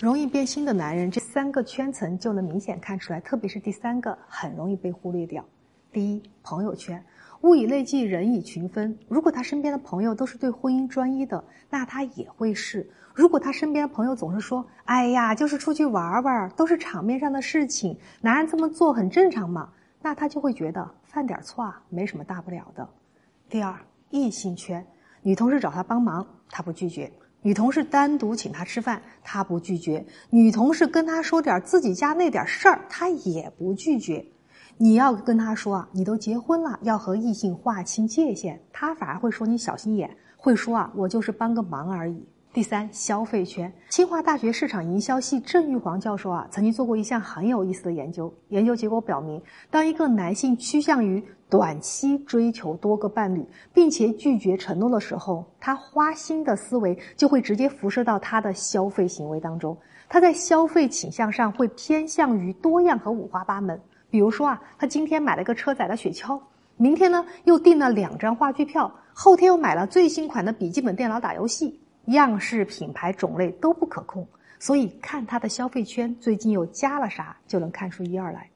容易变心的男人，这三个圈层就能明显看出来，特别是第三个很容易被忽略掉。第一，朋友圈，物以类聚，人以群分。如果他身边的朋友都是对婚姻专一的，那他也会是；如果他身边的朋友总是说：“哎呀，就是出去玩玩，都是场面上的事情，男人这么做很正常嘛。”那他就会觉得犯点错啊，没什么大不了的。第二，异性圈，女同事找他帮忙，他不拒绝。女同事单独请他吃饭，他不拒绝；女同事跟他说点自己家那点事儿，他也不拒绝。你要跟他说啊，你都结婚了，要和异性划清界限，他反而会说你小心眼，会说啊，我就是帮个忙而已。第三，消费圈。清华大学市场营销系郑玉煌教授啊，曾经做过一项很有意思的研究。研究结果表明，当一个男性趋向于短期追求多个伴侣，并且拒绝承诺的时候，他花心的思维就会直接辐射到他的消费行为当中。他在消费倾向上会偏向于多样和五花八门。比如说啊，他今天买了个车载的雪橇，明天呢又订了两张话剧票，后天又买了最新款的笔记本电脑打游戏。样式、品牌、种类都不可控，所以看它的消费圈最近又加了啥，就能看出一二来。